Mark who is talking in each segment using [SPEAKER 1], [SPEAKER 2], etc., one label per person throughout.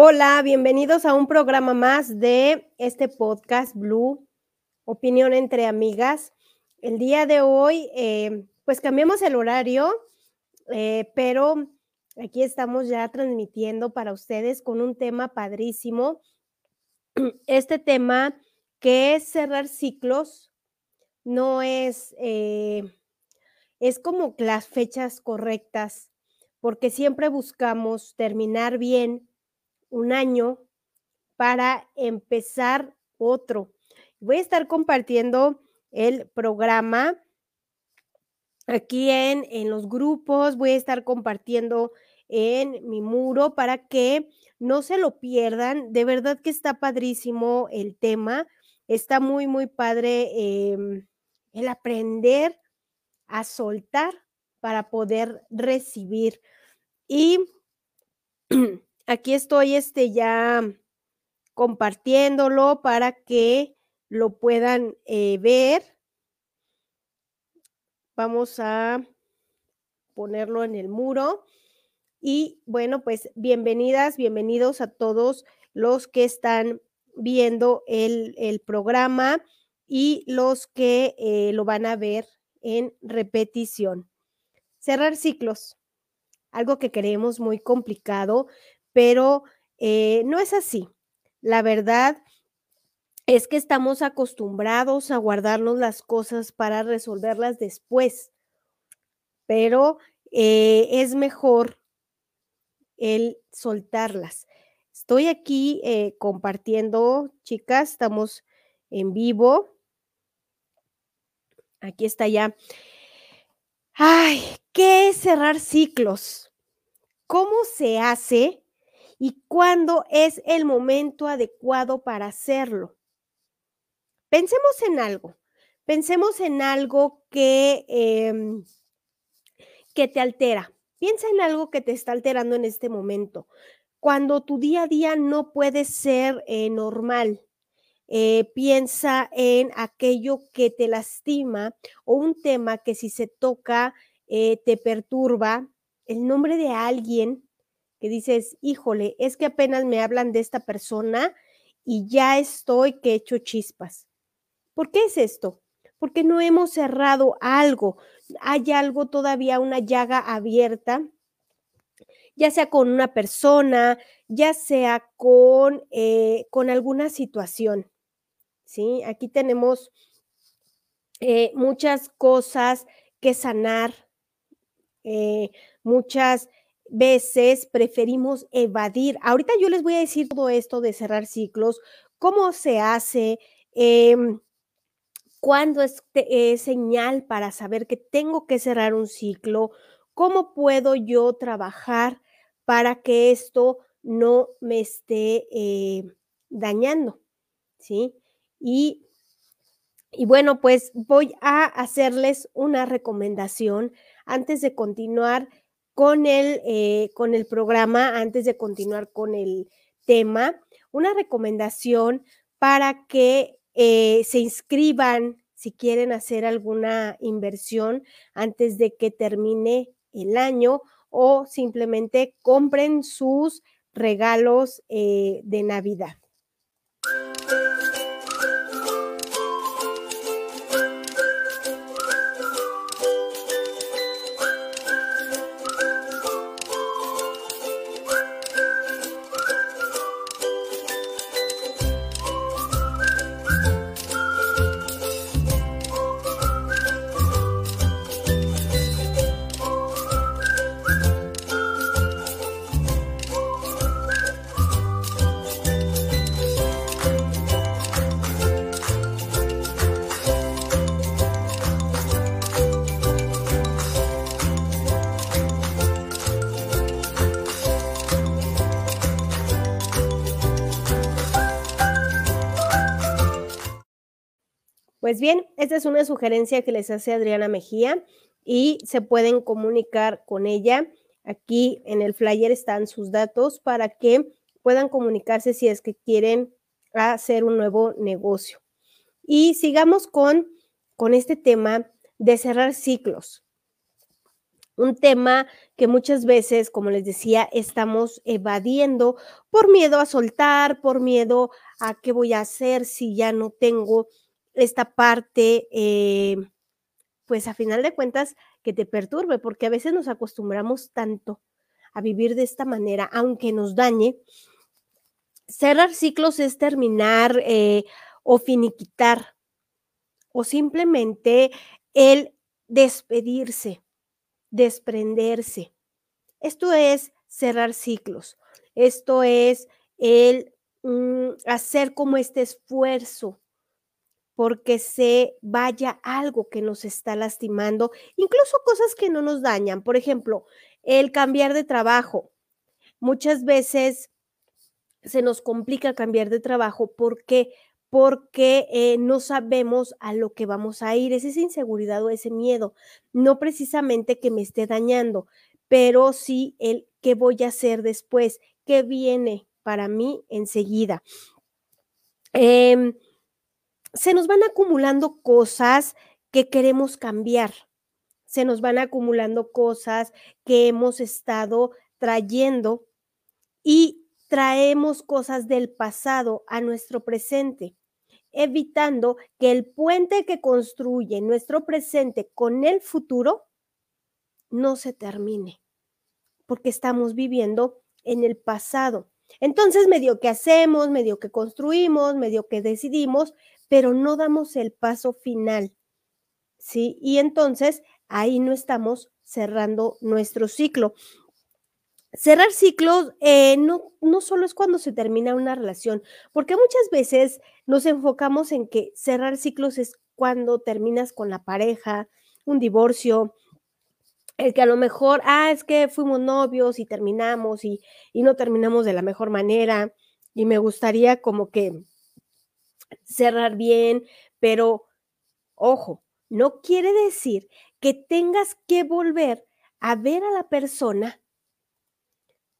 [SPEAKER 1] Hola, bienvenidos a un programa más de este podcast Blue, Opinión entre Amigas. El día de hoy, eh, pues cambiamos el horario, eh, pero aquí estamos ya transmitiendo para ustedes con un tema padrísimo. Este tema que es cerrar ciclos, no es, eh, es como las fechas correctas, porque siempre buscamos terminar bien un año para empezar otro. Voy a estar compartiendo el programa aquí en, en los grupos, voy a estar compartiendo en mi muro para que no se lo pierdan. De verdad que está padrísimo el tema, está muy, muy padre em, el aprender a soltar para poder recibir. Y aquí estoy este ya compartiéndolo para que lo puedan eh, ver. Vamos a ponerlo en el muro. Y bueno, pues bienvenidas, bienvenidos a todos los que están viendo el, programa y los que eh, lo van a ver en repetición. Cerrar ciclos, algo que creemos muy complicado, pero eh, no es así. La verdad es que estamos acostumbrados a guardarnos las cosas para resolverlas después, pero eh, es mejor el soltarlas. Estoy aquí eh, compartiendo, chicas, estamos en vivo. Aquí está ya. Ay, ¿qué es cerrar ciclos? ¿Cómo se hace y cuándo es el momento adecuado para hacerlo? Pensemos en algo. Pensemos en algo que, em, que te altera. Piensa en algo que te está alterando en este momento. Cuando tu día a día no puede ser eh, normal, eh, piensa en aquello que te lastima o un tema que si se toca eh, te perturba, el nombre de alguien que dices, híjole, es que apenas me hablan de esta persona y ya estoy que hecho chispas. ¿Por qué es esto? Porque no hemos cerrado algo, hay algo todavía, una llaga abierta ya sea con una persona, ya sea con, eh, con alguna situación. ¿sí? Aquí tenemos eh, muchas cosas que sanar, eh, muchas veces preferimos evadir. Ahorita yo les voy a decir todo esto de cerrar ciclos, cómo se hace, em, cuándo es, es señal para saber que tengo que cerrar un ciclo, cómo puedo yo trabajar para que esto no me esté eh, dañando, ¿sí? Y, y, bueno, pues voy a hacerles una recomendación antes de continuar con el, eh, con el programa, antes de continuar con el tema, una recomendación para que eh, se inscriban si quieren hacer alguna inversión antes de que termine el año o simplemente compren sus regalos eh, de Navidad. Pues bien, esta es una sugerencia que les hace Adriana Mejía y se pueden comunicar con ella. Aquí en el flyer están sus datos para que puedan comunicarse si es que quieren hacer un nuevo negocio. Y sigamos con, con este tema de cerrar ciclos. Un tema que muchas veces, como les decía, estamos evadiendo por miedo a soltar, por miedo a qué voy a hacer si ya no tengo esta parte, eh, pues a final de cuentas, que te perturbe, porque a veces nos acostumbramos tanto a vivir de esta manera, aunque nos dañe. Cerrar ciclos es terminar eh, o finiquitar o simplemente el despedirse desprenderse. Esto es cerrar ciclos. Esto es el mm, hacer como este esfuerzo porque se vaya algo que nos está lastimando, incluso cosas que no nos dañan. Por ejemplo, el cambiar de trabajo. Muchas veces se nos complica cambiar de trabajo porque porque eh, no sabemos a lo que vamos a ir, es esa inseguridad o ese miedo, no precisamente que me esté dañando, pero sí el qué voy a hacer después, qué viene para mí enseguida. Em, se nos van acumulando cosas que queremos cambiar, se nos van acumulando cosas que hemos estado trayendo y traemos cosas del pasado a nuestro presente evitando que el puente que construye nuestro presente con el futuro no se termine, porque estamos viviendo en el pasado. Entonces, medio que hacemos, medio que construimos, medio que decidimos, pero no damos el paso final. ¿Sí? Y entonces ahí no estamos cerrando nuestro ciclo. Cerrar ciclos eh, no, no solo es cuando se termina una relación, porque muchas veces nos enfocamos en que cerrar ciclos es cuando terminas con la pareja, un divorcio, el que a lo mejor, ah, es que fuimos novios y terminamos y, y no terminamos de la mejor manera y me gustaría como que cerrar bien, pero ojo, no quiere decir que tengas que volver a ver a la persona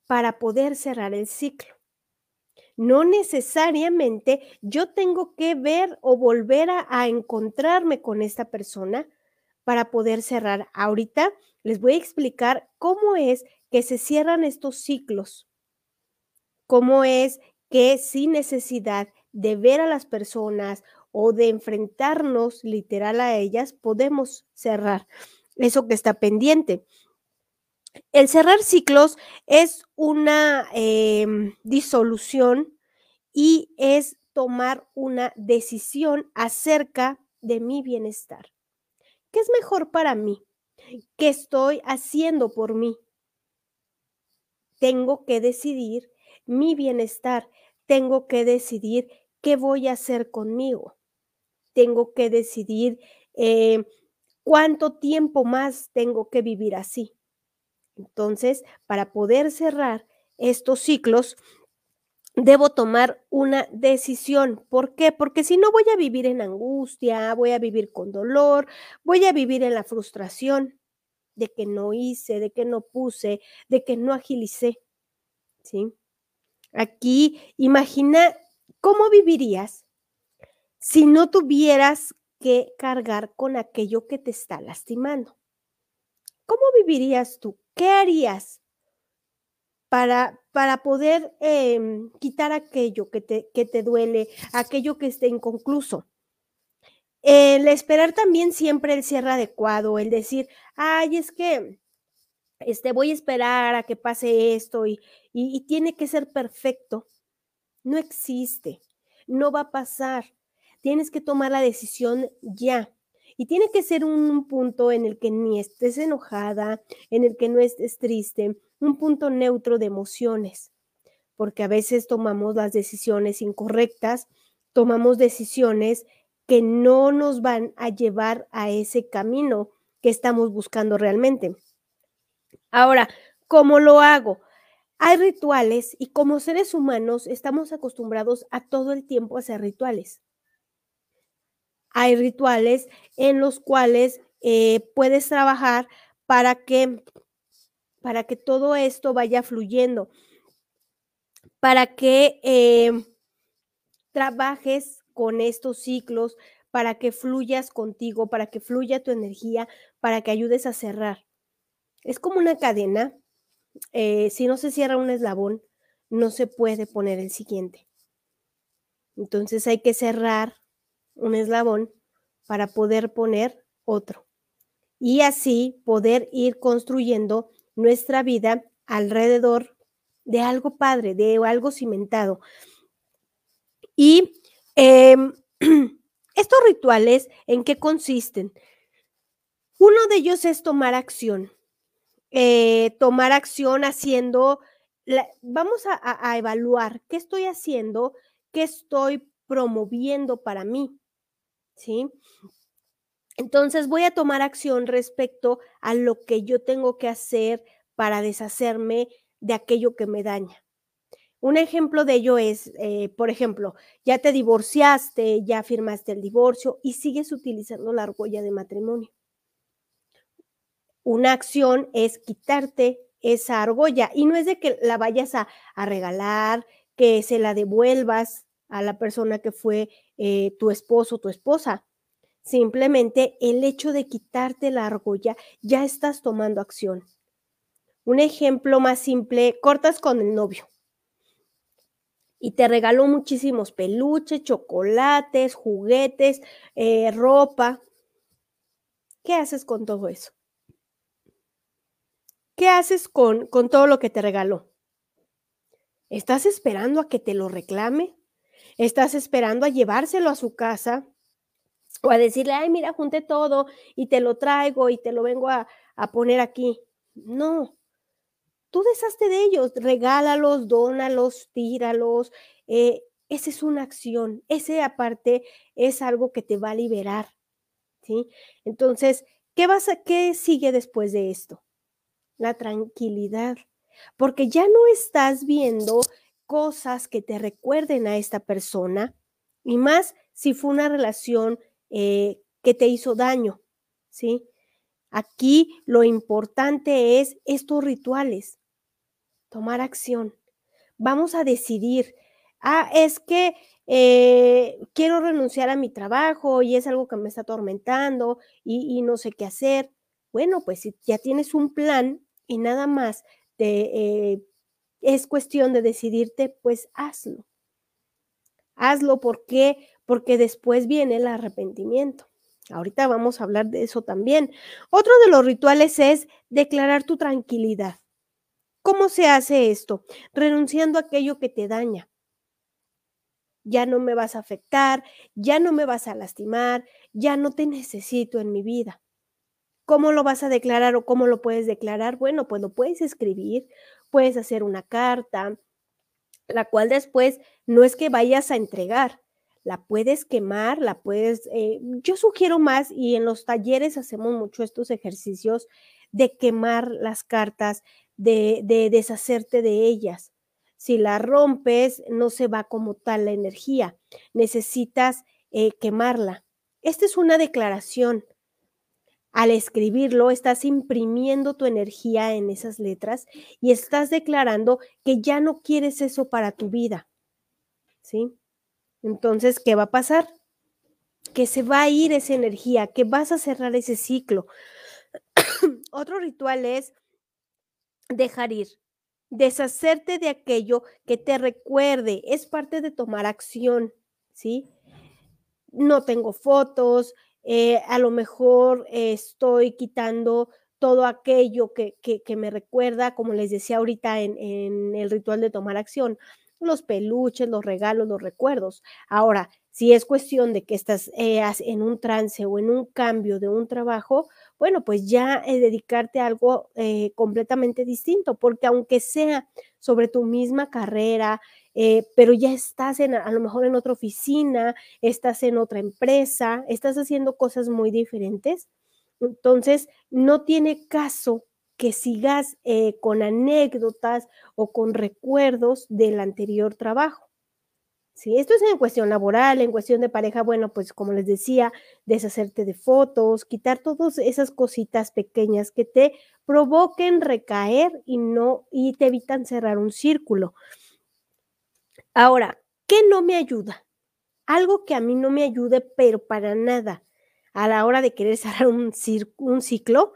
[SPEAKER 1] para poder cerrar el ciclo. No necesariamente yo tengo que ver o volver a, encontrarme con esta persona para poder cerrar. Ahorita les voy a explicar cómo es que se cierran estos ciclos, cómo es que sin necesidad de ver a las personas o de enfrentarnos literal a ellas, podemos cerrar eso que está pendiente. El cerrar ciclos es una em, disolución y es tomar una decisión acerca de mi bienestar. ¿Qué es mejor para mí? ¿Qué estoy haciendo por mí? Tengo que decidir mi bienestar. Tengo que decidir qué voy a hacer conmigo. Tengo que decidir eh, cuánto tiempo más tengo que vivir así. Entonces, para poder cerrar estos ciclos, debo tomar una decisión. ¿Por qué? Porque si no voy a vivir en angustia, voy a vivir con dolor, voy a vivir en la frustración de que no hice, de que no puse, de que no agilicé. ¿Sí? Aquí imagina cómo vivirías si no tuvieras que cargar con aquello que te está lastimando. ¿Cómo vivirías tú? ¿Qué harías para, para poder em, quitar aquello que te, que te duele, aquello que esté inconcluso? El esperar también siempre el cierre adecuado, el decir, ay, es que este, voy a esperar a que pase esto y, y tiene que ser perfecto. No existe, no va a pasar. Tienes que tomar la decisión ya. Y tiene que ser un punto en el que ni estés enojada, en el que no estés triste, un punto neutro de emociones, porque a veces tomamos las decisiones incorrectas, tomamos decisiones que no nos van a llevar a ese camino que estamos buscando realmente. Ahora, ¿cómo lo hago? Hay rituales y como seres humanos estamos acostumbrados a todo el tiempo a hacer rituales hay rituales en los cuales eh, puedes trabajar para que, para que todo esto vaya fluyendo, para que em, trabajes con estos ciclos, para que fluyas contigo, para que fluya tu energía, para que ayudes a cerrar. Es como una cadena. Eh, si no se cierra un eslabón, no se puede poner el siguiente. Entonces hay que cerrar un eslabón para poder poner otro. Y así poder ir construyendo nuestra vida alrededor de algo padre, de algo cimentado. Y em, estos rituales, ¿en qué consisten? Uno de ellos es tomar acción. Eh, tomar acción haciendo, vamos a, evaluar qué estoy haciendo, qué estoy promoviendo para mí. ¿Sí? Entonces voy a tomar acción respecto a lo que yo tengo que hacer para deshacerme de aquello que me daña. Un ejemplo de ello es, eh, por ejemplo, ya te divorciaste, ya firmaste el divorcio y sigues utilizando la argolla de matrimonio. Una acción es quitarte esa argolla y no es de que la vayas a, regalar, que se la devuelvas a la persona que fue eh, tu esposo o tu esposa. Simplemente el hecho de quitarte la argolla, ya estás tomando acción. Un ejemplo más simple, cortas con el novio y te regaló muchísimos peluches, chocolates, juguetes, eh, ropa. ¿Qué haces con todo eso? ¿Qué haces con, con todo lo que te regaló? ¿Estás esperando a que te lo reclame? ¿Estás esperando a llevárselo a su casa? O a decirle, ay, mira, junté todo y te lo traigo y te lo vengo a, a poner aquí. No, tú deshazte de ellos, regálalos, dónalos, tíralos. Eh, esa es una acción, ese aparte es algo que te va a liberar, ¿sí? Entonces, ¿qué vas a, qué sigue después de esto? La tranquilidad, porque ya no estás viendo cosas que te recuerden a esta persona, y más si fue una relación eh, que te hizo daño, ¿sí? Aquí lo importante es estos rituales, tomar acción. Vamos a decidir, ah, es que eh, quiero renunciar a mi trabajo y es algo que me está atormentando y, y no sé qué hacer. Bueno, pues si ya tienes un plan, y nada más eh, es cuestión de decidirte, pues hazlo. Hazlo porque porque después viene el arrepentimiento. Ahorita vamos a hablar de eso también. Otro de los rituales es declarar tu tranquilidad. ¿Cómo se hace esto? Renunciando a aquello que te daña. Ya no me vas a afectar, ya no me vas a lastimar, ya no te necesito en mi vida. ¿Cómo lo vas a declarar o cómo lo puedes declarar? Bueno, pues lo puedes escribir, puedes hacer una carta, la cual después no es que vayas a entregar, la puedes quemar, la puedes, eh, yo sugiero más y en los talleres hacemos mucho estos ejercicios de quemar las cartas, de, deshacerte de ellas. Si la rompes, no se va como tal la energía, necesitas eh, quemarla. Esta es una declaración al escribirlo, estás imprimiendo tu energía en esas letras y estás declarando que ya no quieres eso para tu vida. ¿Sí? Entonces, ¿qué va a pasar? Que se va a ir esa energía, que vas a cerrar ese ciclo. Otro ritual es dejar ir, deshacerte de aquello que te recuerde, es parte de tomar acción, ¿sí? No tengo fotos, eh, a lo mejor estoy quitando todo aquello que, me recuerda, como les decía ahorita en, el ritual de tomar acción, los peluches, los regalos, los recuerdos. Ahora, si es cuestión de que estás eh, en un trance o en un cambio de un trabajo, bueno, pues ya dedicarte a algo eh, completamente distinto, porque aunque sea sobre tu misma carrera, eh, pero ya estás en, a lo mejor en otra oficina, estás en otra empresa, estás haciendo cosas muy diferentes. Entonces, no tiene caso que sigas eh, con anécdotas o con recuerdos del anterior trabajo. Si esto es en cuestión laboral, en cuestión de pareja, bueno, pues como les decía, deshacerte de fotos, quitar todas esas cositas pequeñas que te provoquen recaer y no y te evitan cerrar un círculo. Ahora, ¿qué no me ayuda? Algo que a mí no me ayude, pero para nada, a la hora de querer cerrar un, ciclo,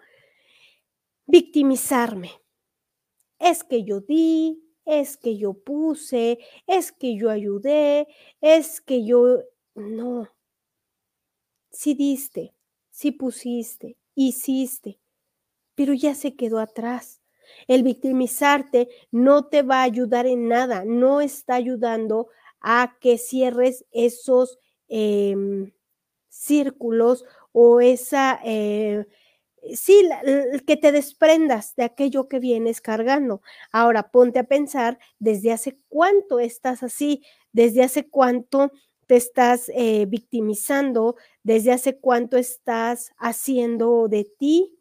[SPEAKER 1] victimizarme. Es que yo di, es que yo puse, es que yo ayudé, es que yo... No. Sí diste, sí pusiste, hiciste, pero ya se quedó atrás. El victimizarte no te va a ayudar en nada, no está ayudando a que cierres esos em, círculos o esa, eh, sí, que te desprendas de aquello que vienes cargando. Ahora ponte a pensar desde hace cuánto estás así, desde hace cuánto te estás eh, victimizando, desde hace cuánto estás haciendo de ti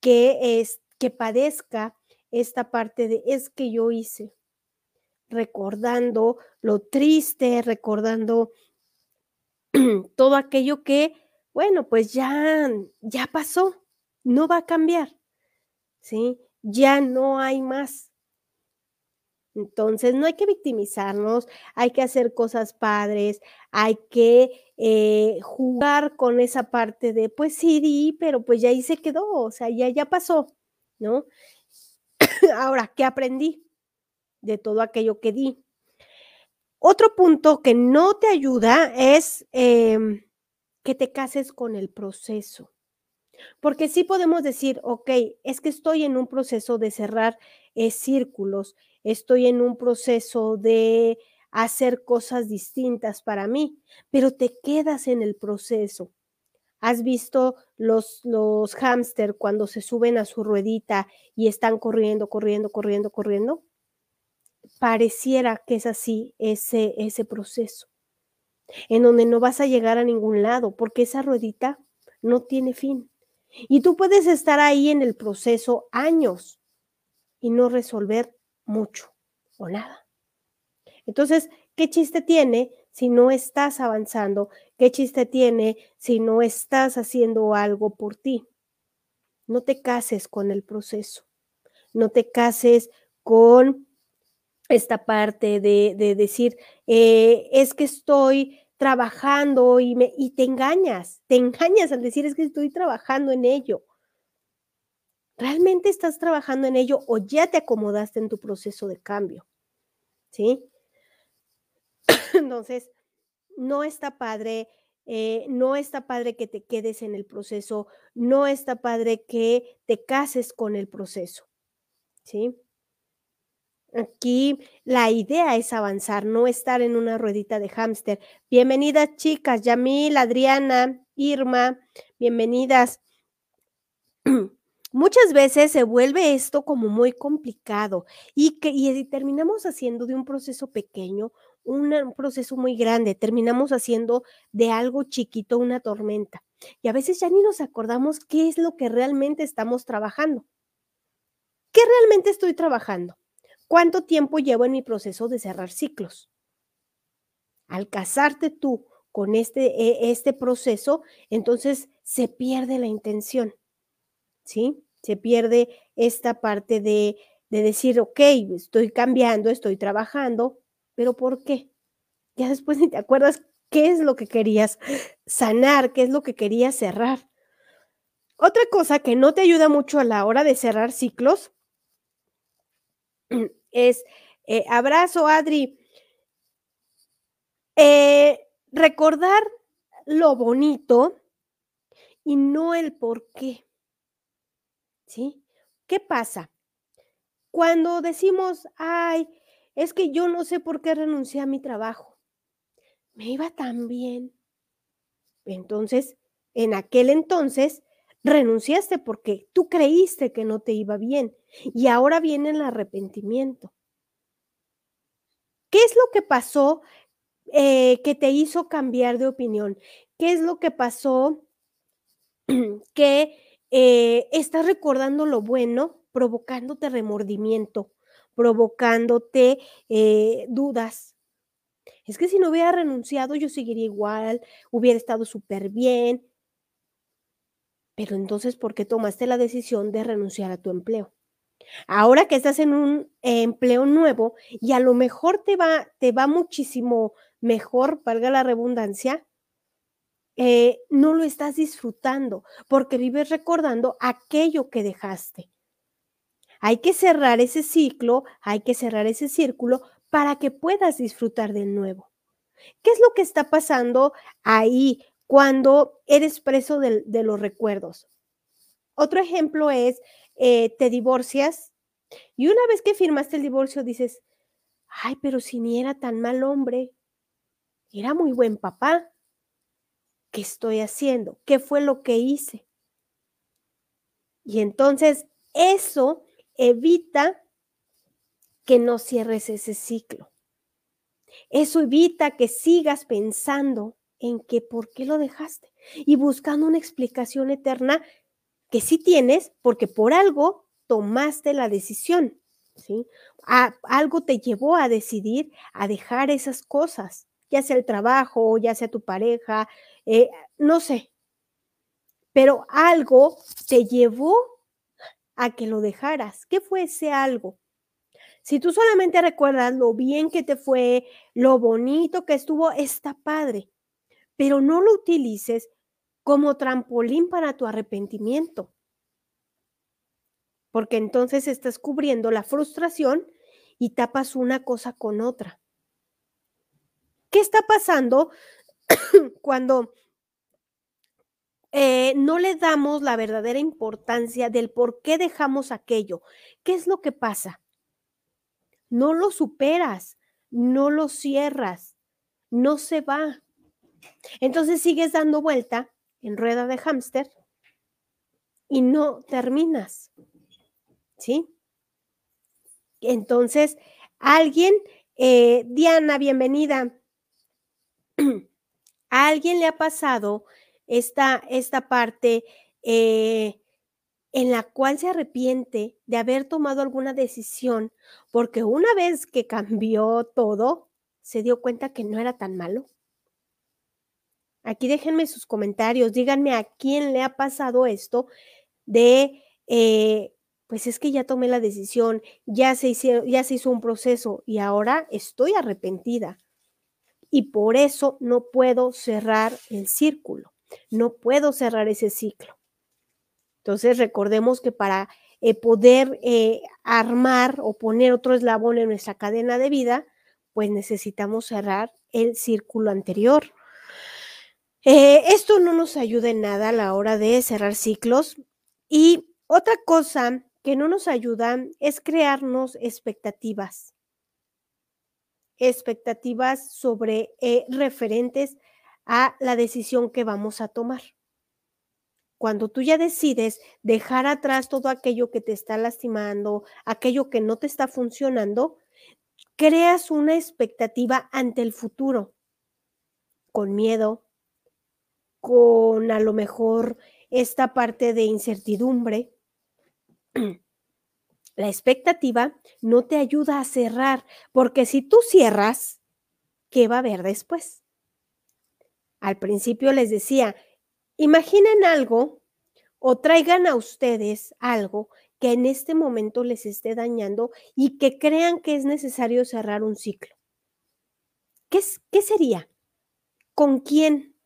[SPEAKER 1] que es que padezca esta parte de es que yo hice, recordando lo triste, recordando todo aquello que, bueno, pues ya, ya pasó, no va a cambiar, ¿sí? Ya no hay más. Entonces, no hay que victimizarnos, hay que hacer cosas padres, hay que eh, jugar con esa parte de, pues sí, di, pero pues ya ahí se quedó, o sea, ya, ya pasó, ¿no? Ahora, ¿qué aprendí de todo aquello que di? Otro punto que no te ayuda es em, que te cases con el proceso. Porque sí podemos decir, ok, es que estoy en un proceso de cerrar eh, círculos, estoy en un proceso de hacer cosas distintas para mí, pero te quedas en el proceso. ¿Has visto los, los hámster cuando se suben a su ruedita y están corriendo, corriendo, corriendo, corriendo? Pareciera que es así ese, ese proceso, en donde no vas a llegar a ningún lado, porque esa ruedita no tiene fin. Y tú puedes estar ahí en el proceso años y no resolver mucho o nada. Entonces, ¿qué chiste tiene si no estás avanzando? ¿Qué chiste tiene si no estás haciendo algo por ti? No te cases con el proceso, no te cases con esta parte de, decir, eh, es que estoy trabajando y, te engañas, te engañas al decir es que estoy trabajando en ello. ¿Realmente estás trabajando en ello o ya te acomodaste en tu proceso de cambio? ¿Sí? Entonces, no está padre, eh, no está padre que te quedes en el proceso, no está padre que te cases con el proceso. ¿Sí? Aquí la idea es avanzar, no estar en una ruedita de hámster. Bienvenidas chicas, Yamil, Adriana, Irma, bienvenidas. Muchas veces se vuelve esto como muy complicado y que y terminamos haciendo de un proceso pequeño un proceso muy grande, terminamos haciendo de algo chiquito una tormenta. Y a veces ya ni nos acordamos qué es lo que realmente estamos trabajando. ¿Qué realmente estoy trabajando? ¿Cuánto tiempo llevo en mi proceso de cerrar ciclos? Al casarte tú con este, e, este proceso, entonces se pierde la intención, ¿sí? Se pierde esta parte de, de decir, ok, estoy cambiando, estoy trabajando, pero ¿por qué? Ya después ni te acuerdas qué es lo que querías sanar, qué es lo que querías cerrar. Otra cosa que no te ayuda mucho a la hora de cerrar ciclos es, eh, abrazo, Adri, eh, recordar lo bonito y no el por qué. ¿Sí? ¿Qué pasa? Cuando decimos, ay, es que yo no sé por qué renuncié a mi trabajo. Me iba tan bien. Entonces, en aquel entonces, renunciaste porque tú creíste que no te iba bien y ahora viene el arrepentimiento. ¿Qué es lo que pasó eh, que te hizo cambiar de opinión? ¿Qué es lo que pasó que eh, estás recordando lo bueno, provocándote remordimiento, provocándote eh, dudas? Es que si no hubiera renunciado, yo seguiría igual, hubiera estado súper bien. Pero entonces, ¿por qué tomaste la decisión de renunciar a tu empleo? Ahora que estás en un empleo nuevo y a lo mejor te va, te va muchísimo mejor, valga la redundancia, eh, no lo estás disfrutando porque vives recordando aquello que dejaste. Hay que cerrar ese ciclo, hay que cerrar ese círculo para que puedas disfrutar del nuevo. ¿Qué es lo que está pasando ahí cuando eres preso de, los recuerdos? Otro ejemplo es, eh, te divorcias y una vez que firmaste el divorcio dices, ay, pero si ni era tan mal hombre, era muy buen papá. ¿Qué estoy haciendo? ¿Qué fue lo que hice? Y entonces eso evita que no cierres ese ciclo. Eso evita que sigas pensando en que por qué lo dejaste y buscando una explicación eterna que sí tienes porque por algo tomaste la decisión, ¿sí? algo te llevó a decidir a dejar esas cosas, ya sea el trabajo, ya sea tu pareja, eh, no sé, pero algo te llevó a que lo dejaras. ¿Qué fue ese algo? Si tú solamente recuerdas lo bien que te fue, lo bonito que estuvo, está padre, pero no lo utilices como trampolín para tu arrepentimiento, porque entonces estás cubriendo la frustración y tapas una cosa con otra. ¿Qué está pasando cuando eh, no le damos la verdadera importancia del por qué dejamos aquello? ¿Qué es lo que pasa? no lo superas, no lo cierras, no se va. Entonces sigues dando vuelta en rueda de hámster y no terminas. ¿Sí? Entonces, alguien, eh, Diana, bienvenida. ¿A alguien le ha pasado esta, esta parte eh, en la cual se arrepiente de haber tomado alguna decisión, porque una vez que cambió todo, se dio cuenta que no era tan malo. Aquí déjenme sus comentarios, díganme a quién le ha pasado esto de, eh, pues es que ya tomé la decisión, ya se, ya se hizo un proceso y ahora estoy arrepentida. Y por eso no puedo cerrar el círculo, no puedo cerrar ese ciclo. Entonces, recordemos que para eh, poder eh, armar o poner otro eslabón en nuestra cadena de vida, pues necesitamos cerrar el círculo anterior. Eh, esto no nos ayuda en nada a la hora de cerrar ciclos. Y otra cosa que no nos ayuda es crearnos expectativas. Expectativas sobre referentes a la decisión que vamos a tomar cuando tú ya decides dejar atrás todo aquello que te está lastimando, aquello que no te está funcionando, creas una expectativa ante el futuro, con miedo, con a lo mejor esta parte de incertidumbre. La expectativa no te ayuda a cerrar, porque si tú cierras, ¿qué va a haber después? Al principio les decía, Imaginen algo o traigan a ustedes algo que en este momento les esté dañando y que crean que es necesario cerrar un ciclo. ¿Qué, qué sería? ¿Con quién?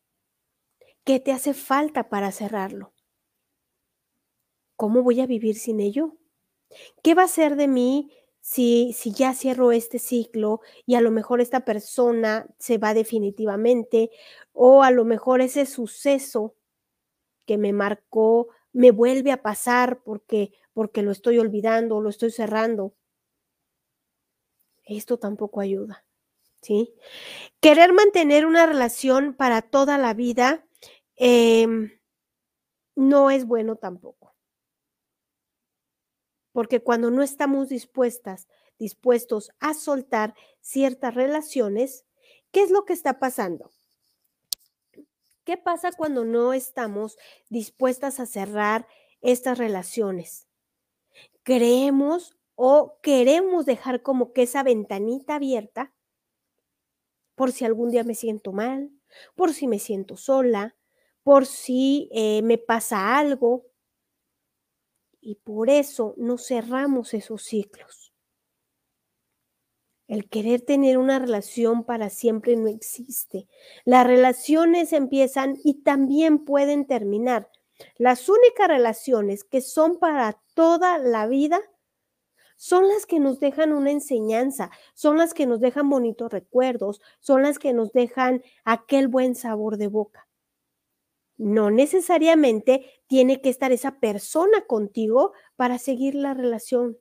[SPEAKER 1] ¿Qué te hace falta para cerrarlo? ¿Cómo voy a vivir sin ello? ¿Qué va a ser de mí si, si ya cierro este ciclo y a lo mejor esta persona se va definitivamente o a lo mejor ese suceso que me marcó me vuelve a pasar porque porque lo estoy olvidando, lo estoy cerrando. Esto tampoco ayuda, ¿sí? Querer mantener una relación para toda la vida em, no es bueno tampoco. Porque cuando no estamos dispuestas, dispuestos a soltar ciertas relaciones, ¿qué es lo que está pasando? ¿Qué pasa cuando no estamos dispuestas a cerrar estas relaciones? Creemos o queremos dejar como que esa ventanita abierta por si algún día me siento mal, por si me siento sola, por si eh, me pasa algo. Y por eso no cerramos esos ciclos. El querer tener una relación para siempre no existe. Las relaciones empiezan y también pueden terminar. Las únicas relaciones que son para toda la vida son las que nos dejan una enseñanza, son las que nos dejan bonitos recuerdos, son las que nos dejan aquel buen sabor de boca. No necesariamente tiene que estar esa persona contigo para seguir la relación.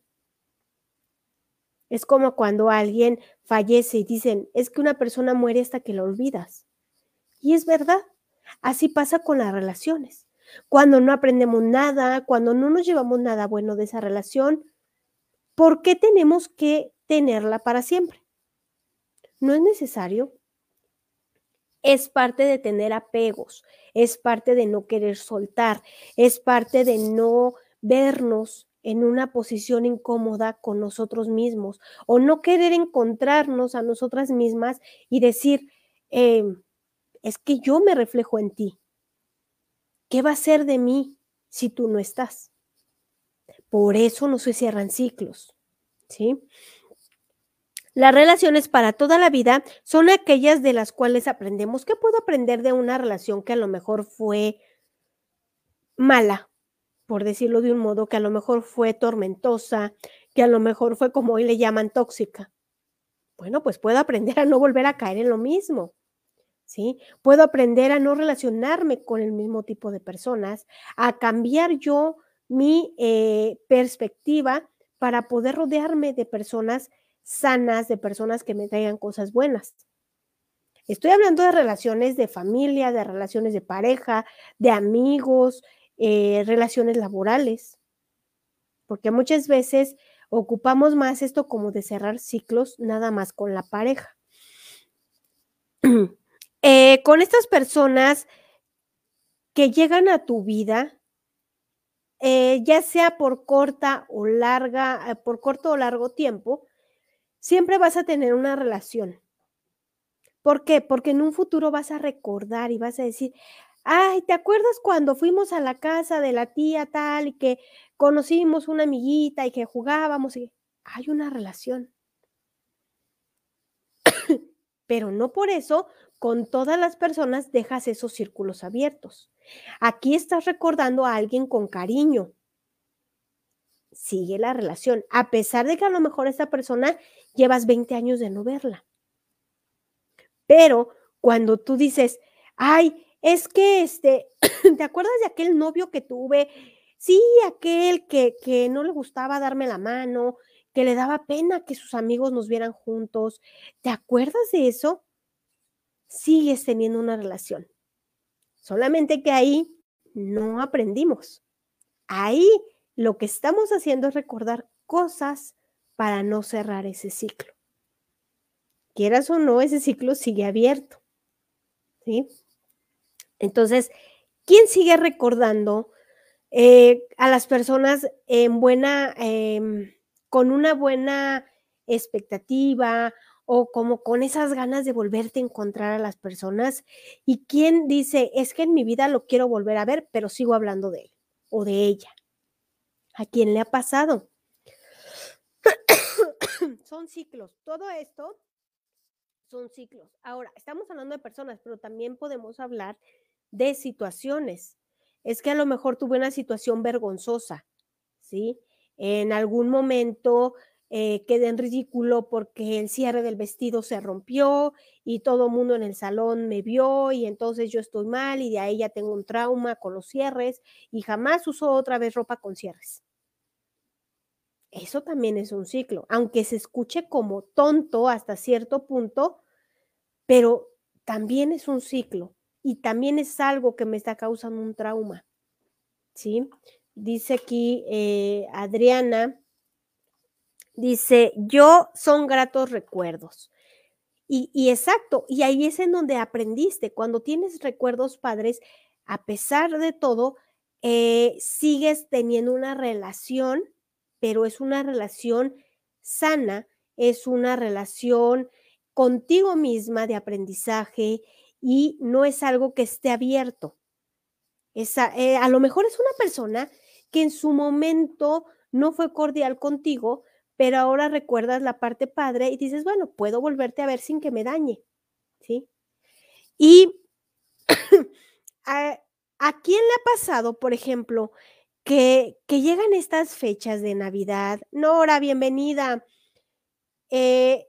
[SPEAKER 1] Es como cuando alguien fallece y dicen, es que una persona muere hasta que la olvidas. Y es verdad, así pasa con las relaciones. Cuando no aprendemos nada, cuando no nos llevamos nada bueno de esa relación, ¿por qué tenemos que tenerla para siempre? No es necesario. Es parte de tener apegos, es parte de no querer soltar, es parte de no vernos en una posición incómoda con nosotros mismos o no querer encontrarnos a nosotras mismas y decir, em, es que yo me reflejo en ti. ¿Qué va a ser de mí si tú no estás? Por eso no se cierran ciclos, ¿sí? Las relaciones para toda la vida son aquellas de las cuales aprendemos. ¿Qué puedo aprender de una relación que a lo mejor fue mala, por decirlo de un modo, que a lo mejor fue tormentosa, que a lo mejor fue como hoy le llaman tóxica? Bueno, pues puedo aprender a no volver a caer en lo mismo. ¿Sí? Puedo aprender a no relacionarme con el mismo tipo de personas, a cambiar yo mi eh, perspectiva para poder rodearme de personas sanas, de personas que me traigan cosas buenas. Estoy hablando de relaciones de familia, de relaciones de pareja, de amigos, eh, relaciones laborales, porque muchas veces ocupamos más esto como de cerrar ciclos nada más con la pareja. Eh, con estas personas que llegan a tu vida, eh, ya sea por corta o larga, por corto o largo tiempo, siempre vas a tener una relación. ¿Por qué? Porque en un futuro vas a recordar y vas a decir, ay, ¿te acuerdas cuando fuimos a la casa de la tía tal y que conocimos una amiguita y que jugábamos? Y hay una relación. Pero no por eso con todas las personas dejas esos círculos abiertos. Aquí estás recordando a alguien con cariño. Sigue la relación, a pesar de que a lo mejor esta persona llevas 20 años de no verla. Pero cuando tú dices, ay, es que este, ¿te acuerdas de aquel novio que tuve? Sí, aquel que, que no le gustaba darme la mano, que le daba pena que sus amigos nos vieran juntos. ¿Te acuerdas de eso? Sigues teniendo una relación. Solamente que ahí no aprendimos. Ahí lo que estamos haciendo es recordar cosas para no cerrar ese ciclo. Quieras o no, ese ciclo sigue abierto. ¿Sí? Entonces, ¿quién sigue recordando eh, a las personas en buena, em, con una buena expectativa o como con esas ganas de volverte a encontrar a las personas y quién dice, es que en mi vida lo quiero volver a ver, pero sigo hablando de él o de ella. ¿A quién le ha pasado? son ciclos. Todo esto son ciclos. Ahora, estamos hablando de personas, pero también podemos hablar de situaciones. Es que a lo mejor tuve una situación vergonzosa, ¿sí? En algún momento eh, quedé en ridículo porque el cierre del vestido se rompió y todo el mundo en el salón me vio y entonces yo estoy mal y de ahí ya tengo un trauma con los cierres y jamás uso otra vez ropa con cierres. Eso también es un ciclo, aunque se escuche como tonto hasta cierto punto, pero también es un ciclo y también es algo que me está causando un trauma. ¿Sí? Dice aquí eh, Adriana, Dice, yo son gratos recuerdos. Y, exacto, y ahí es en donde aprendiste. Cuando tienes recuerdos padres, a pesar de todo, eh, sigues teniendo una relación, pero es una relación sana, es una relación contigo misma de aprendizaje y no es algo que esté abierto. Eh, a lo mejor es una persona que en su momento no fue cordial contigo, pero ahora recuerdas la parte padre y dices, bueno, puedo volverte a ver sin que me dañe, ¿sí? Y a, quién le ha pasado, por ejemplo, que, que llegan estas fechas de Navidad? Nora, bienvenida. Eh,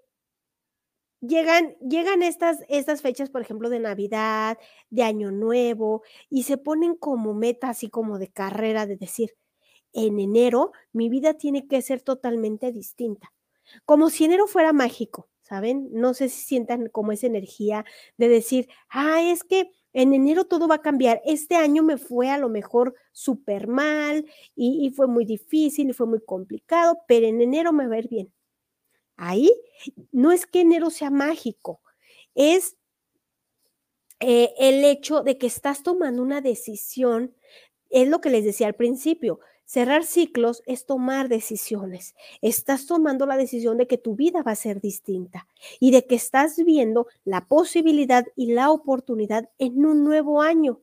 [SPEAKER 1] llegan, llegan estas, estas fechas, por ejemplo, de Navidad, de Año Nuevo, y se ponen como meta, así como de carrera, de decir, en enero mi vida tiene que ser totalmente distinta. Como si enero fuera mágico, ¿saben? No sé si sientan como esa energía de decir, ah, es que en enero todo va a cambiar. Este año me fue a lo mejor súper mal y, fue muy difícil y fue muy complicado, pero en enero me va a ir bien. Ahí no es que enero sea mágico, es eh, el hecho de que estás tomando una decisión, es lo que les decía al principio, Cerrar ciclos es tomar decisiones. Estás tomando la decisión de que tu vida va a ser distinta y de que estás viendo la posibilidad y la oportunidad en un nuevo año.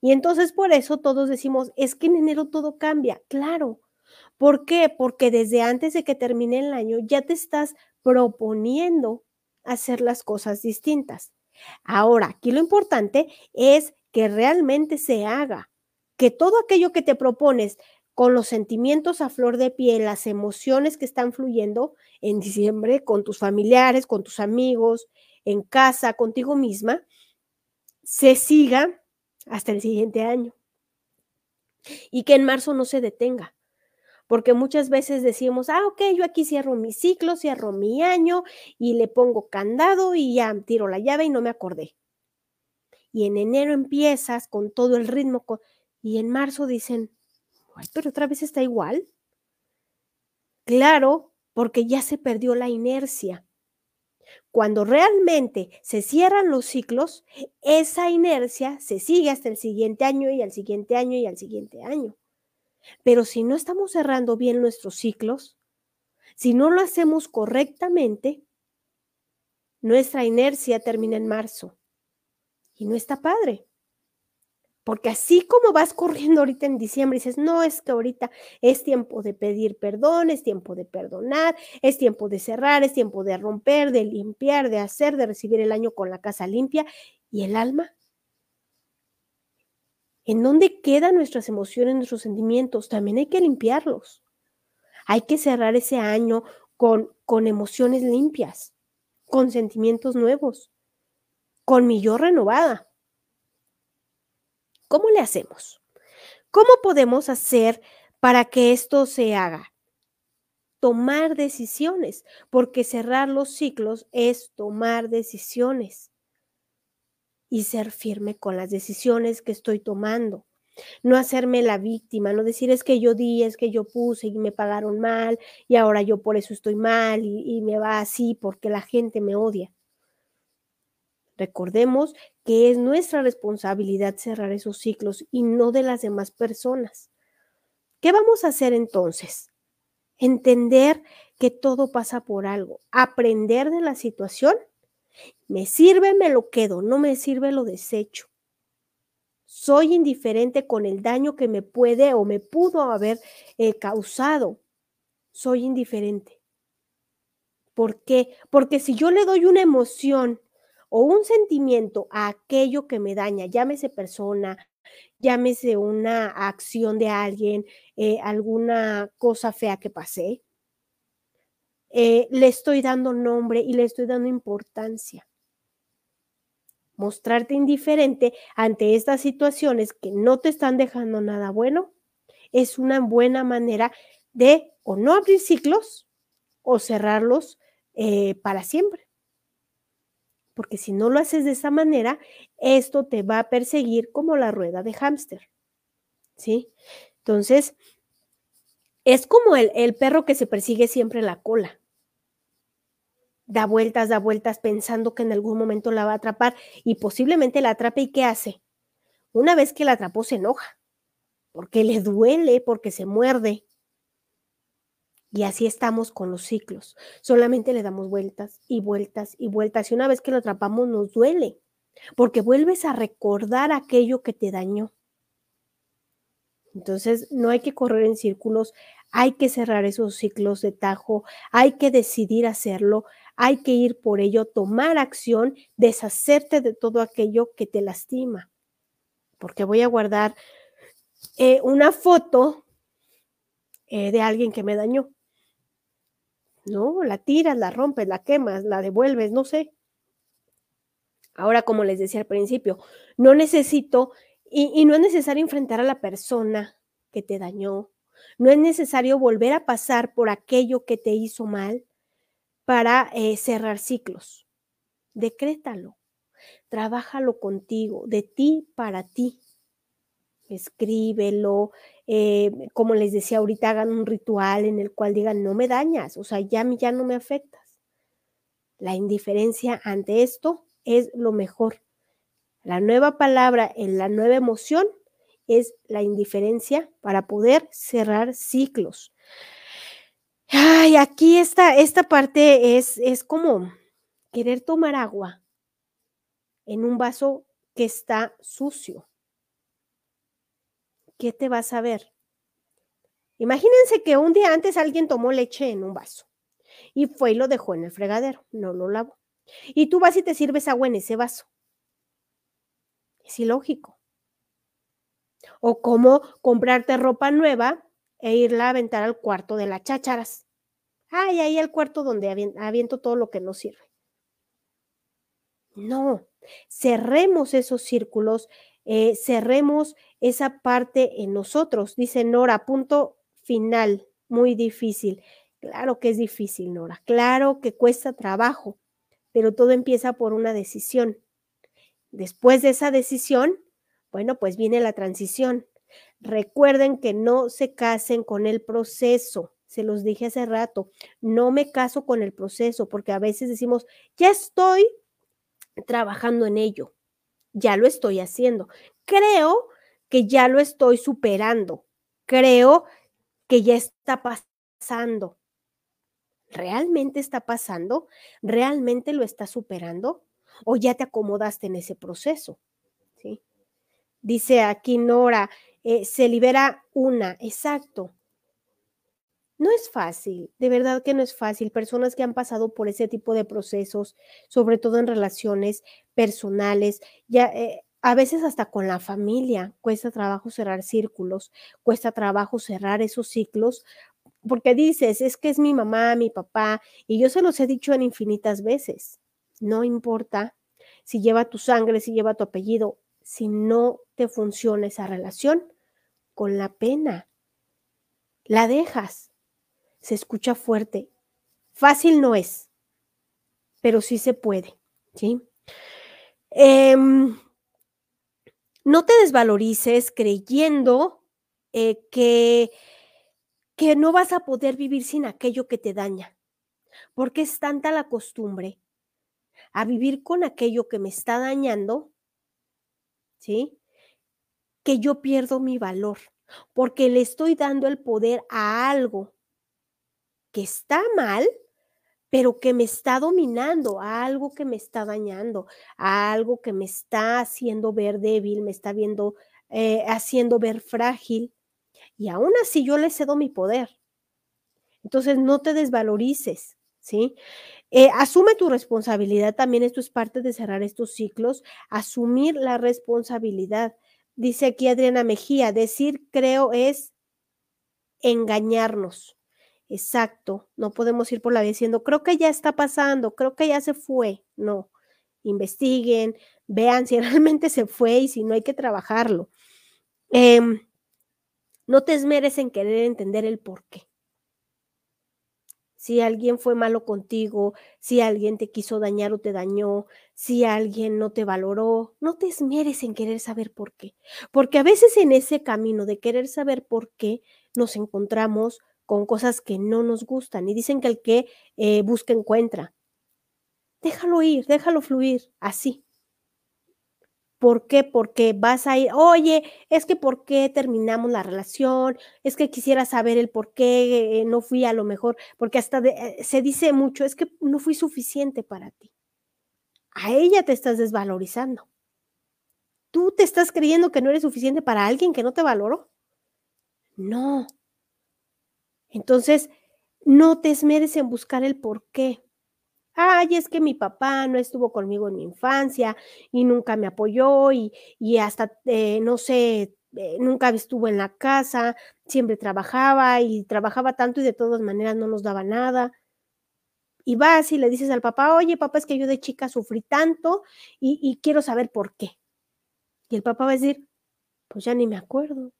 [SPEAKER 1] Y entonces por eso todos decimos, es que en enero todo cambia. Claro. ¿Por qué? Porque desde antes de que termine el año ya te estás proponiendo hacer las cosas distintas. Ahora, aquí lo importante es que realmente se haga que todo aquello que te propones con los sentimientos a flor de piel, las emociones que están fluyendo en diciembre con tus familiares, con tus amigos, en casa, contigo misma, se siga hasta el siguiente año. Y que en marzo no se detenga. Porque muchas veces decimos, ah, ok, yo aquí cierro mi ciclo, cierro mi año y le pongo candado y ya tiro la llave y no me acordé. Y en enero empiezas con todo el ritmo, y en marzo dicen, pero otra vez está igual. Claro, porque ya se perdió la inercia. Cuando realmente se cierran los ciclos, esa inercia se sigue hasta el siguiente año y al siguiente año y al siguiente año. Pero si no estamos cerrando bien nuestros ciclos, si no lo hacemos correctamente, nuestra inercia termina en marzo. Y no está padre. Porque así como vas corriendo ahorita en diciembre, dices, no, es que ahorita es tiempo de pedir perdón, es tiempo de perdonar, es tiempo de cerrar, es tiempo de romper, de limpiar, de hacer, de recibir el año con la casa limpia. ¿Y el alma? ¿En dónde quedan nuestras emociones, nuestros sentimientos? También hay que limpiarlos. Hay que cerrar ese año con, con emociones limpias, con sentimientos nuevos, con mi yo renovada. ¿Cómo le hacemos? ¿Cómo podemos hacer para que esto se haga? Tomar decisiones, porque cerrar los ciclos es tomar decisiones y ser firme con las decisiones que estoy tomando. No hacerme la víctima, no decir es que yo di, es que yo puse y me pagaron mal y ahora yo por eso estoy mal y, y me va así porque la gente me odia. Recordemos que es nuestra responsabilidad cerrar esos ciclos y no de las demás personas. ¿Qué vamos a hacer entonces? Entender que todo pasa por algo, aprender de la situación. Me sirve, me lo quedo, no me sirve, lo desecho. Soy indiferente con el daño que me puede o me pudo haber eh, causado. Soy indiferente. ¿Por qué? Porque si yo le doy una emoción o un sentimiento a aquello que me daña, llámese persona, llámese una acción de alguien, eh, alguna cosa fea que pasé, eh, le estoy dando nombre y le estoy dando importancia. Mostrarte indiferente ante estas situaciones que no te están dejando nada bueno es una buena manera de o no abrir ciclos o cerrarlos eh, para siempre porque si no lo haces de esa manera, esto te va a perseguir como la rueda de hámster. ¿Sí? Entonces, es como el, el, perro que se persigue siempre la cola. Da vueltas, da vueltas pensando que en algún momento la va a atrapar y posiblemente la atrape y ¿qué hace? Una vez que la atrapó se enoja, porque le duele, porque se muerde, y así estamos con los ciclos. Solamente le damos vueltas y vueltas y vueltas. Y una vez que lo atrapamos nos duele, porque vuelves a recordar aquello que te dañó. Entonces, no hay que correr en círculos, hay que cerrar esos ciclos de tajo, hay que decidir hacerlo, hay que ir por ello, tomar acción, deshacerte de todo aquello que te lastima. Porque voy a guardar eh, una foto eh, de alguien que me dañó. No, la tiras, la rompes, la quemas, la devuelves, no sé. Ahora, como les decía al principio, no necesito y, no es necesario enfrentar a la persona que te dañó, no es necesario volver a pasar por aquello que te hizo mal para eh, cerrar ciclos. Decrétalo, trabájalo contigo, de ti para ti. Escríbelo, eh, como les decía ahorita, hagan un ritual en el cual digan, no me dañas, o sea, ya, ya no me afectas. La indiferencia ante esto es lo mejor. La nueva palabra en la nueva emoción es la indiferencia para poder cerrar ciclos. Ay, aquí esta, esta parte es, es como querer tomar agua en un vaso que está sucio. ¿Qué te vas a ver? Imagínense que un día antes alguien tomó leche en un vaso y fue y lo dejó en el fregadero, no lo lavó. Y tú vas y te sirves agua en ese vaso. Es ilógico. O cómo comprarte ropa nueva e irla a aventar al cuarto de las chácharas. Ay, ahí el cuarto donde aviento todo lo que no sirve. No, cerremos esos círculos, eh, cerremos esa parte en nosotros. Dice Nora, punto final, muy difícil. Claro que es difícil, Nora, claro que cuesta trabajo, pero todo empieza por una decisión. Después de esa decisión, bueno, pues viene la transición. Recuerden que no se casen con el proceso. Se los dije hace rato, no me caso con el proceso porque a veces decimos, ya estoy trabajando en ello, ya lo estoy haciendo. Creo que ya lo estoy superando. Creo que ya está pasando. ¿Realmente está pasando? ¿Realmente lo está superando? o ya te acomodaste en ese proceso. ¿sí? Dice aquí Nora, eh, se libera una, exacto. No es fácil, de verdad que no es fácil. Personas que han pasado por ese tipo de procesos, sobre todo en relaciones personales, ya eh, a veces hasta con la familia, cuesta trabajo cerrar círculos, cuesta trabajo cerrar esos ciclos, porque dices, es que es mi mamá, mi papá, y yo se los he dicho en infinitas veces. No importa si lleva tu sangre, si lleva tu apellido, si no te funciona esa relación, con la pena, la dejas. Se escucha fuerte. Fácil no es, pero sí se puede, ¿sí? Em, no te desvalorices creyendo eh, que, que no vas a poder vivir sin aquello que te daña, porque es tanta la costumbre a vivir con aquello que me está dañando, ¿sí? Que yo pierdo mi valor, porque le estoy dando el poder a algo que está mal, pero que me está dominando, algo que me está dañando, algo que me está haciendo ver débil, me está viendo, eh, haciendo ver frágil. Y aún así yo le cedo mi poder. Entonces no te desvalorices, ¿sí? Eh, asume tu responsabilidad, también esto es parte de cerrar estos ciclos, asumir la responsabilidad. Dice aquí Adriana Mejía, decir creo es engañarnos. Exacto, no podemos ir por la vida diciendo, creo que ya está pasando, creo que ya se fue. No, investiguen, vean si realmente se fue y si no hay que trabajarlo. Em, no te esmeres en querer entender el por qué si alguien fue malo contigo, si alguien te quiso dañar o te dañó, si alguien no te valoró, no te esmeres en querer saber por qué. Porque a veces en ese camino de querer saber por qué nos encontramos con cosas que no nos gustan y dicen que el que eh, busca encuentra. Déjalo ir, déjalo fluir, así. ¿Por qué? Porque vas a ir, oye, es que ¿por qué terminamos la relación? Es que quisiera saber el por qué eh, no fui a lo mejor, porque hasta eh, se dice mucho, es que no fui suficiente para ti. A ella te estás desvalorizando. Tú te estás creyendo que no eres suficiente para alguien que no te valoró. No. Entonces, no te esmeres en buscar el por qué. Ay, es que mi papá no estuvo conmigo en mi infancia y nunca me apoyó y, hasta, eh, no sé, eh, nunca estuvo en la casa, siempre trabajaba y trabajaba tanto y de todas maneras no nos daba nada. Y vas y le dices al papá, oye, papá, es que yo de chica sufrí tanto y, y quiero saber por qué. Y el papá va a decir, pues ya ni me acuerdo.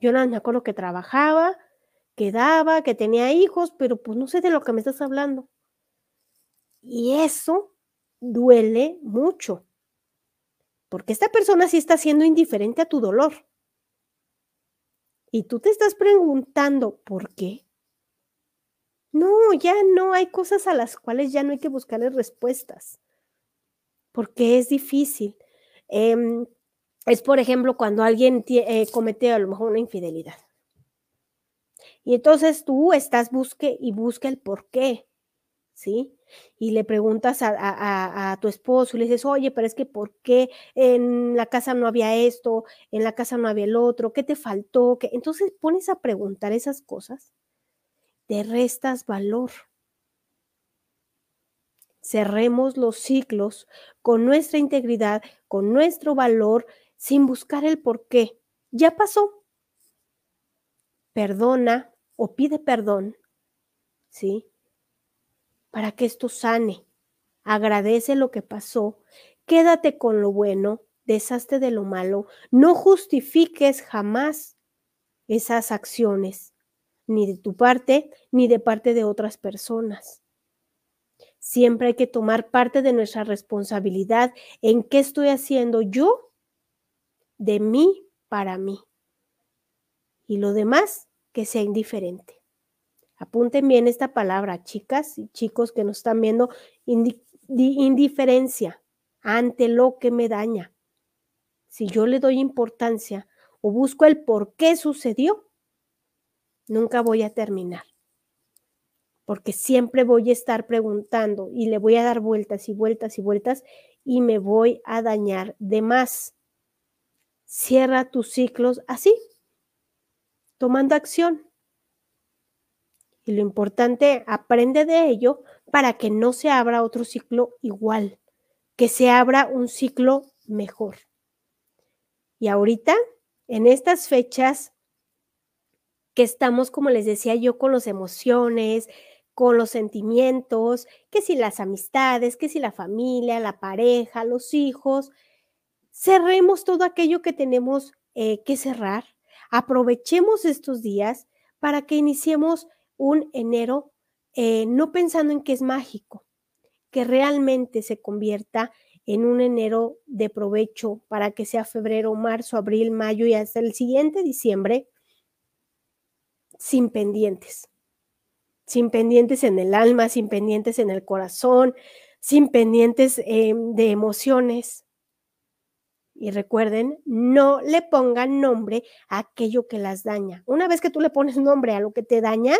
[SPEAKER 1] Yo no me acuerdo que trabajaba, que daba, que tenía hijos, pero pues no sé de lo que me estás hablando. Y eso duele mucho, porque esta persona sí está siendo indiferente a tu dolor. Y tú te estás preguntando, ¿por qué? No, ya no, hay cosas a las cuales ya no hay que buscarle respuestas, porque es difícil. Em, es, por ejemplo, cuando alguien eh, comete a lo mejor una infidelidad. Y entonces tú estás busque y busca el por qué, ¿sí? Y le preguntas a, a, tu esposo y le dices, oye, pero es que ¿por qué en la casa no había esto, en la casa no había el otro, qué te faltó? ¿Qué? Entonces pones a preguntar esas cosas, te restas valor. Cerremos los ciclos con nuestra integridad, con nuestro valor sin buscar el por qué. Ya pasó. Perdona o pide perdón, ¿sí? Para que esto sane. Agradece lo que pasó. Quédate con lo bueno, deshazte de lo malo. No justifiques jamás esas acciones, ni de tu parte, ni de parte de otras personas. Siempre hay que tomar parte de nuestra responsabilidad en qué estoy haciendo yo de mí para mí. Y lo demás, que sea indiferente. Apunten bien esta palabra, chicas y chicos que nos están viendo, indiferencia ante lo que me daña. Si yo le doy importancia o busco el por qué sucedió, nunca voy a terminar. Porque siempre voy a estar preguntando y le voy a dar vueltas y vueltas y vueltas y me voy a dañar de más. Cierra tus ciclos así, tomando acción. Y lo importante, aprende de ello para que no se abra otro ciclo igual, que se abra un ciclo mejor. Y ahorita, en estas fechas que estamos, como les decía yo, con las emociones, con los sentimientos, que si las amistades, que si la familia, la pareja, los hijos, cerremos todo aquello que tenemos eh, que cerrar, aprovechemos estos días para que iniciemos un enero eh, no pensando en que es mágico, que realmente se convierta en un enero de provecho para que sea febrero, marzo, abril, mayo y hasta el siguiente diciembre sin pendientes, sin pendientes en el alma, sin pendientes en el corazón, sin pendientes em, de emociones, y recuerden, no le pongan nombre a aquello que las daña. Una vez que tú le pones nombre a lo que te daña,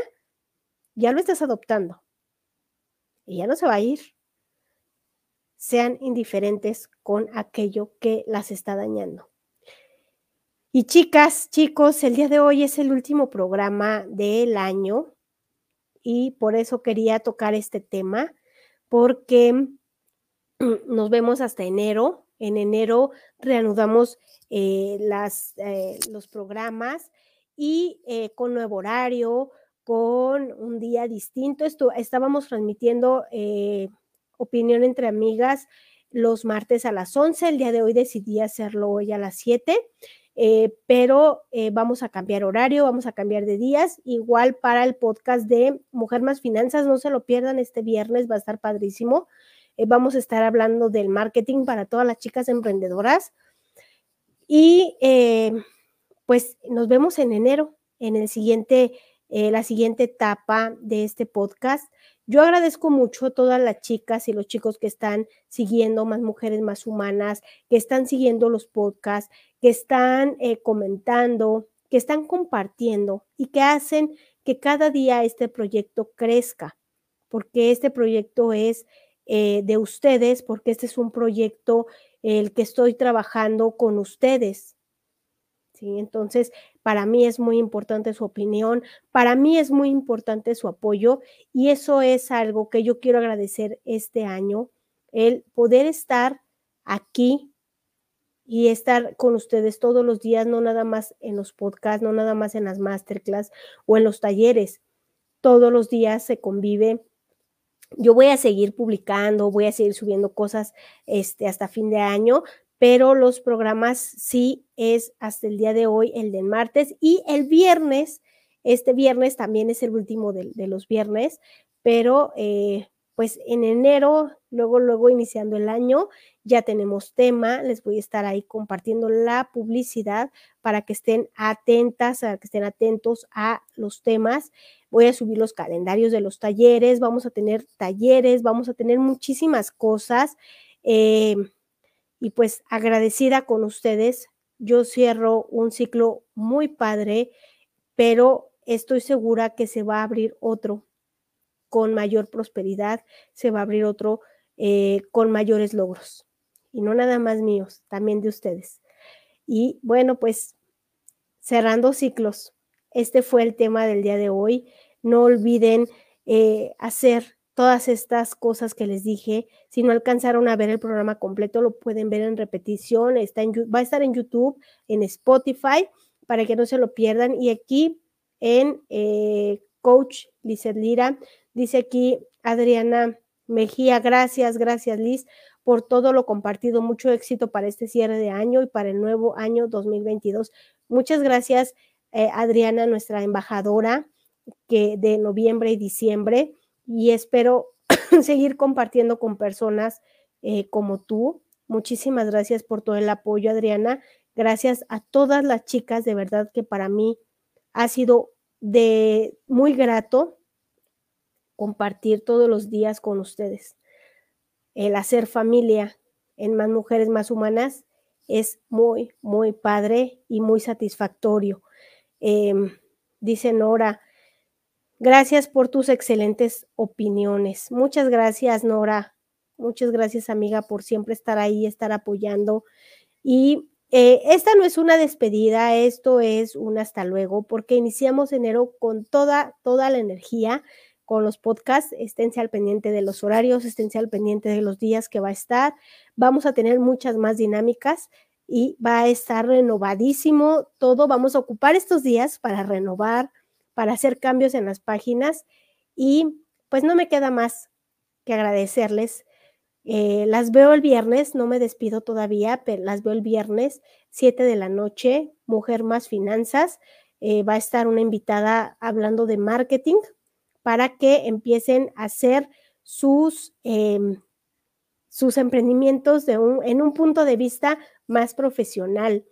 [SPEAKER 1] ya lo estás adoptando. Y ya no se va a ir. Sean indiferentes con aquello que las está dañando. Y chicas, chicos, el día de hoy es el último programa del año y por eso quería tocar este tema, porque nos vemos hasta enero en enero reanudamos eh, eh, los programas y eh, con nuevo horario, con un día distinto. Estábamos transmitiendo opinión entre amigas los martes a las 11. El día de hoy decidí hacerlo hoy a las 7. pero vamos a cambiar horario, vamos a cambiar de días. Igual para el podcast de Mujer Más Finanzas, no se lo pierdan este viernes, va a estar padrísimo. Eh, vamos a estar hablando del marketing para todas las chicas emprendedoras. Y eh, pues nos vemos en enero, en el siguiente, eh, la siguiente etapa de este podcast. Yo agradezco mucho a todas las chicas y los chicos que están siguiendo Más Mujeres Más Humanas, que están siguiendo los podcasts, que están comentando, que están compartiendo y que hacen que cada día este proyecto crezca, porque este proyecto es eh, de ustedes, porque este es un proyecto el que estoy trabajando con ustedes. ¿sí? Entonces, para mí es muy importante su opinión, para mí es muy importante su apoyo y eso es algo que yo quiero agradecer este año, el poder estar aquí y estar con ustedes todos los días, no nada más en los podcasts, no nada más en las masterclass o en los talleres. Todos los días se convive. Yo voy a seguir publicando, voy a seguir subiendo cosas este, hasta fin de año, pero los programas sí es hasta el día de hoy, el del martes y el viernes. Este viernes también es el último de, los viernes, pero eh, pues en enero, luego, luego iniciando el año, ya tenemos tema, les voy a estar ahí compartiendo la publicidad para que estén atentas, para que estén atentos a los temas. Voy a subir los calendarios de los talleres, vamos a tener talleres, vamos a tener muchísimas cosas. Eh, y pues agradecida con ustedes. Yo cierro un ciclo muy padre, pero estoy segura que se va a abrir otro con mayor prosperidad, se va a abrir otro eh, con mayores logros. Y no nada más míos, también de ustedes. Y bueno, pues cerrando ciclos, este fue el tema del día de hoy. No olviden eh, hacer todas estas cosas que les dije. Si no alcanzaron a ver el programa completo, lo pueden ver en repetición. Está en, va a estar en YouTube, en Spotify, para que no se lo pierdan. Y aquí en eh, Coach Lizeth Lira, dice aquí Adriana Mejía, gracias, gracias Liz por todo lo compartido. Mucho éxito para este cierre de año y para el nuevo año 2022. Muchas gracias, eh, Adriana, nuestra embajadora que de noviembre y diciembre y espero seguir compartiendo con personas eh, como tú. Muchísimas gracias por todo el apoyo, Adriana. Gracias a todas las chicas, de verdad que para mí ha sido de muy grato compartir todos los días con ustedes. El hacer familia en más mujeres más humanas es muy, muy padre y muy satisfactorio. Em, dice Nora, Gracias por tus excelentes opiniones. Muchas gracias, Nora. Muchas gracias, amiga, por siempre estar ahí, estar apoyando. Y eh, esta no es una despedida, esto es un hasta luego, porque iniciamos enero con toda, toda la energía, con los podcasts. Esténse al pendiente de los horarios, esténse al pendiente de los días que va a estar. Vamos a tener muchas más dinámicas y va a estar renovadísimo todo. Vamos a ocupar estos días para renovar para hacer cambios en las páginas y pues no me queda más que agradecerles. Eh, las veo el viernes, no me despido todavía, pero las veo el viernes, 7 de la noche, Mujer Más Finanzas. Eh, va a estar una invitada hablando de marketing para que empiecen a hacer sus, em, sus emprendimientos de un, en un punto de vista más profesional.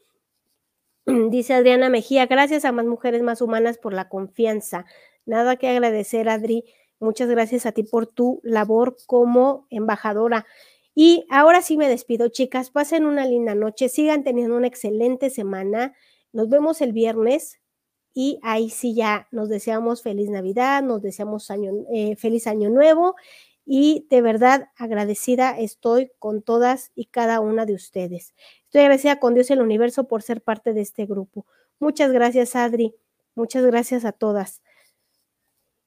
[SPEAKER 1] Dice Adriana Mejía, gracias a más mujeres más humanas por la confianza. Nada que agradecer, Adri. Muchas gracias a ti por tu labor como embajadora. Y ahora sí me despido, chicas. Pasen una linda noche, sigan teniendo una excelente semana. Nos vemos el viernes y ahí sí ya nos deseamos feliz Navidad, nos deseamos eh, feliz año nuevo y de verdad agradecida estoy con todas y cada una de ustedes. Estoy agradecida con Dios y el universo por ser parte de este grupo. Muchas gracias, Adri. Muchas gracias a todas.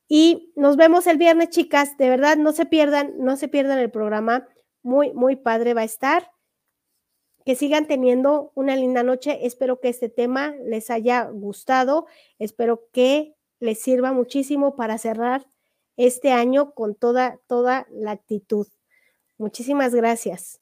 [SPEAKER 1] Y nos vemos el viernes, chicas. De verdad, no se pierdan, no se pierdan el programa. Muy, muy padre va a estar. Que sigan teniendo una linda noche. Espero que este tema les haya gustado. Espero que les sirva muchísimo para cerrar este año con toda, toda la actitud. Muchísimas gracias.